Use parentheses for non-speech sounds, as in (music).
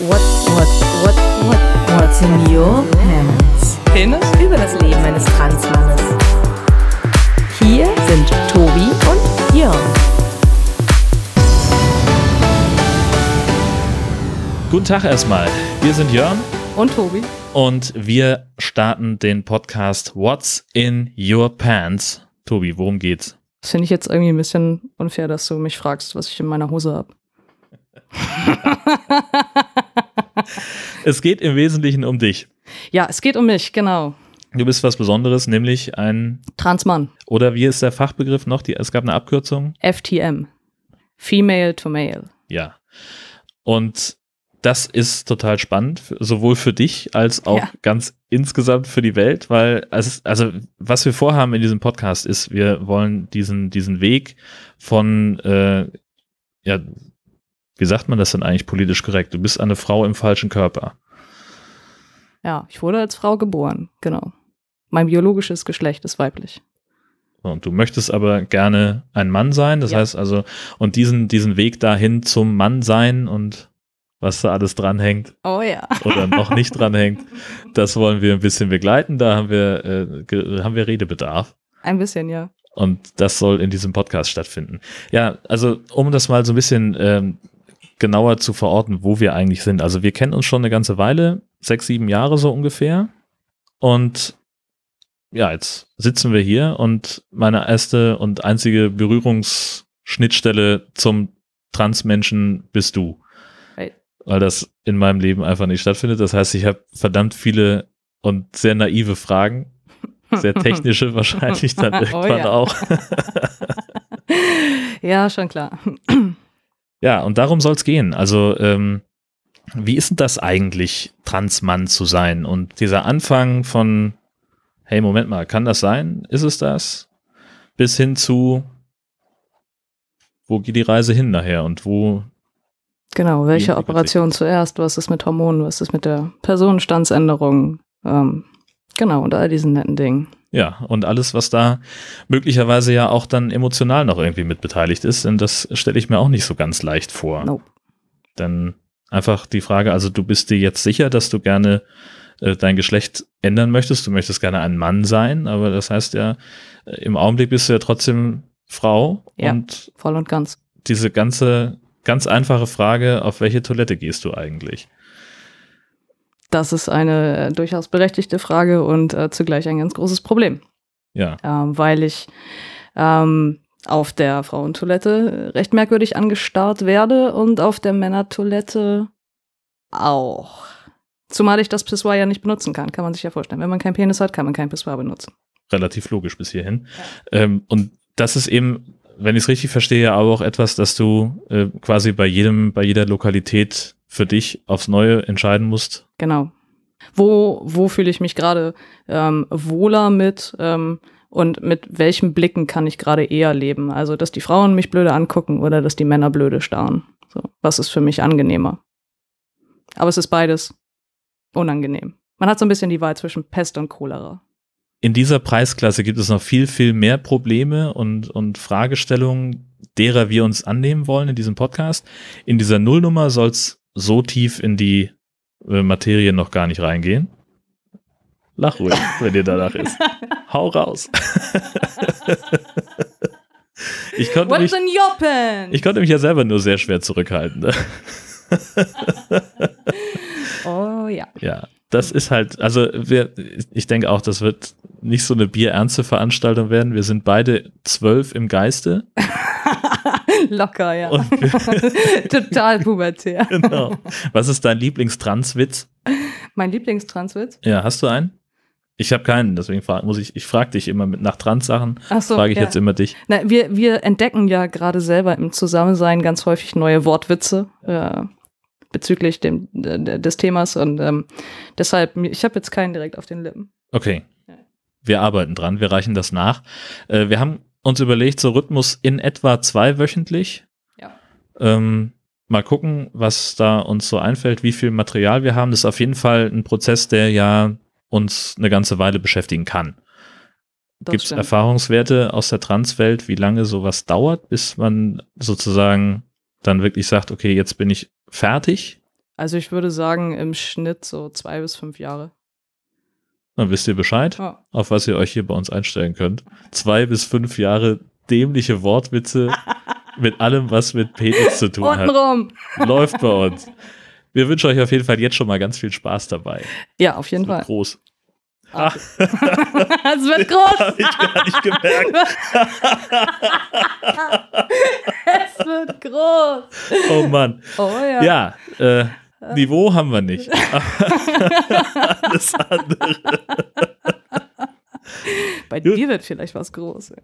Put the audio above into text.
What, what, what, what, what's in your pants? Penis? Über das Leben eines Transmannes. Hier sind Tobi und Jörn. Guten Tag erstmal. Wir sind Jörn Und Tobi? und wir starten den Podcast What's in Your Pants. Tobi, worum geht's? Das finde ich jetzt irgendwie ein bisschen unfair, dass du mich fragst, was ich in meiner Hose habe. (laughs) Es geht im Wesentlichen um dich. Ja, es geht um mich, genau. Du bist was Besonderes, nämlich ein, Transmann. oder wie ist der Fachbegriff noch? Die, es gab eine Abkürzung? FTM. Female to Male. Ja. Und das ist total spannend, sowohl für dich als auch Ja. ganz insgesamt für die Welt, weil es also was wir vorhaben in diesem Podcast ist, wir wollen diesen, diesen Weg von, äh, ja, wie sagt man das denn eigentlich politisch korrekt? Du bist eine Frau im falschen Körper. Ja, ich wurde als Frau geboren, genau. Mein biologisches Geschlecht ist weiblich. Und du möchtest aber gerne ein Mann sein, das Ja. heißt also, und diesen, diesen Weg dahin zum Mann sein und was da alles dranhängt, Oh ja. oder noch (laughs) nicht dranhängt. Das wollen wir ein bisschen begleiten. Da haben wir, äh, haben wir Redebedarf. Ein bisschen, ja. Und das soll in diesem Podcast stattfinden. Ja, also um das mal so ein bisschen ähm, genauer zu verorten, wo wir eigentlich sind. Also wir kennen uns schon eine ganze Weile, sechs, sieben Jahre so ungefähr. Und ja, jetzt sitzen wir hier und meine erste und einzige Berührungsschnittstelle zum Transmenschen bist du. Weil das in meinem Leben einfach nicht stattfindet. Das heißt, ich habe verdammt viele und sehr naive Fragen. Sehr technische (laughs) wahrscheinlich dann Oh irgendwann ja. auch. (laughs) Ja, schon klar. Ja, und darum soll es gehen. Also, ähm, wie ist denn das eigentlich, Transmann zu sein? Und dieser Anfang von, hey, Moment mal, kann das sein? Ist es das? Bis hin zu, wo geht die Reise hin nachher und wo, Genau, welche Operation zuerst? Was ist mit Hormonen? Was ist mit der Personenstandsänderung? Ähm, genau, und all diesen netten Dingen. ja, und alles, was da möglicherweise ja auch dann emotional noch irgendwie mit beteiligt ist, denn das stelle ich mir auch nicht so ganz leicht vor. Nope. Dann einfach die Frage, also du bist dir jetzt sicher, dass du gerne äh, dein Geschlecht ändern möchtest, du möchtest gerne ein Mann sein, aber das heißt ja, äh, im Augenblick bist du ja trotzdem Frau Ja. und Voll und ganz. diese ganze, ganz einfache Frage, auf welche Toilette gehst du eigentlich? Das ist eine äh, durchaus berechtigte Frage und äh, zugleich ein ganz großes Problem, Ja, ähm, weil ich ähm, auf der Frauentoilette recht merkwürdig angestarrt werde und auf der Männertoilette auch. Zumal ich das Pissoir ja nicht benutzen kann, kann man sich ja vorstellen. Wenn man keinen Penis hat, kann man kein Pissoir benutzen. relativ logisch bis hierhin. Ähm, und das ist eben, wenn ich es richtig verstehe, aber auch etwas, dass du äh, quasi bei jedem, bei jeder Lokalität für dich aufs Neue entscheiden musst, Genau. Wo, wo fühle ich mich gerade ähm, wohler mit ähm, und mit welchen Blicken kann ich gerade eher leben? Also, dass die Frauen mich blöde angucken oder dass die Männer blöde starren. So, was ist für mich angenehmer? Aber es ist beides unangenehm. Man hat so ein bisschen die Wahl zwischen Pest und Cholera. in dieser Preisklasse gibt es noch viel, viel mehr Probleme und, und Fragestellungen, derer wir uns annehmen wollen in diesem Podcast. In dieser Nullnummer soll es so tief in die äh, Materie noch gar nicht reingehen. Lach ruhig, (laughs) wenn dir danach ist. Hau raus. ich, konnte mich, What's pen? ich konnte mich ja selber nur sehr schwer zurückhalten. Ne? (laughs) oh ja. Ja, das ist halt, also wir, ich denke auch, das wird nicht so eine bierernste Veranstaltung werden. Wir sind beide zwölf im Geiste. (laughs) Locker, ja. Und (laughs) Total pubertär. genau. Was ist dein Lieblingstranswitz? Mein Lieblingstranswitz? Ja, hast du einen? Ich habe keinen, deswegen frag, muss ich, ich frage dich immer mit nach Trans-Sachen, Ach so, frage ich ja. jetzt immer dich. Na, wir, wir entdecken ja gerade selber im Zusammensein ganz häufig neue Wortwitze äh, bezüglich dem, des Themas und ähm, deshalb, ich habe jetzt keinen direkt auf den Lippen. Okay. Wir arbeiten dran, wir reichen das nach. Äh, wir haben uns überlegt, so Rhythmus in etwa zweiwöchentlich. Ja. Ähm, mal gucken, was da uns so einfällt, wie viel Material wir haben. Das ist auf jeden Fall ein Prozess, der ja uns eine ganze Weile beschäftigen kann. Gibt es. Erfahrungswerte aus der Transwelt, wie lange sowas dauert, bis man sozusagen dann wirklich sagt, okay, jetzt bin ich fertig? Also ich würde sagen, im Schnitt so zwei bis fünf Jahre. Dann wisst ihr Bescheid, Ja. auf was ihr euch hier bei uns einstellen könnt. Zwei bis fünf Jahre dämliche Wortwitze (laughs) mit allem, was mit Penis zu tun hat. Untenrum. Läuft bei uns. Wir wünschen euch auf jeden Fall jetzt schon mal ganz viel Spaß dabei. Ja, auf jeden Fall. groß. Ah. (laughs) es wird groß. (laughs) Hab ich gar nicht gemerkt. es wird groß. Oh Mann. Oh ja. Ja, äh, Niveau haben wir nicht. (laughs) Alles andere. Bei Gut. dir wird vielleicht was groß. (laughs)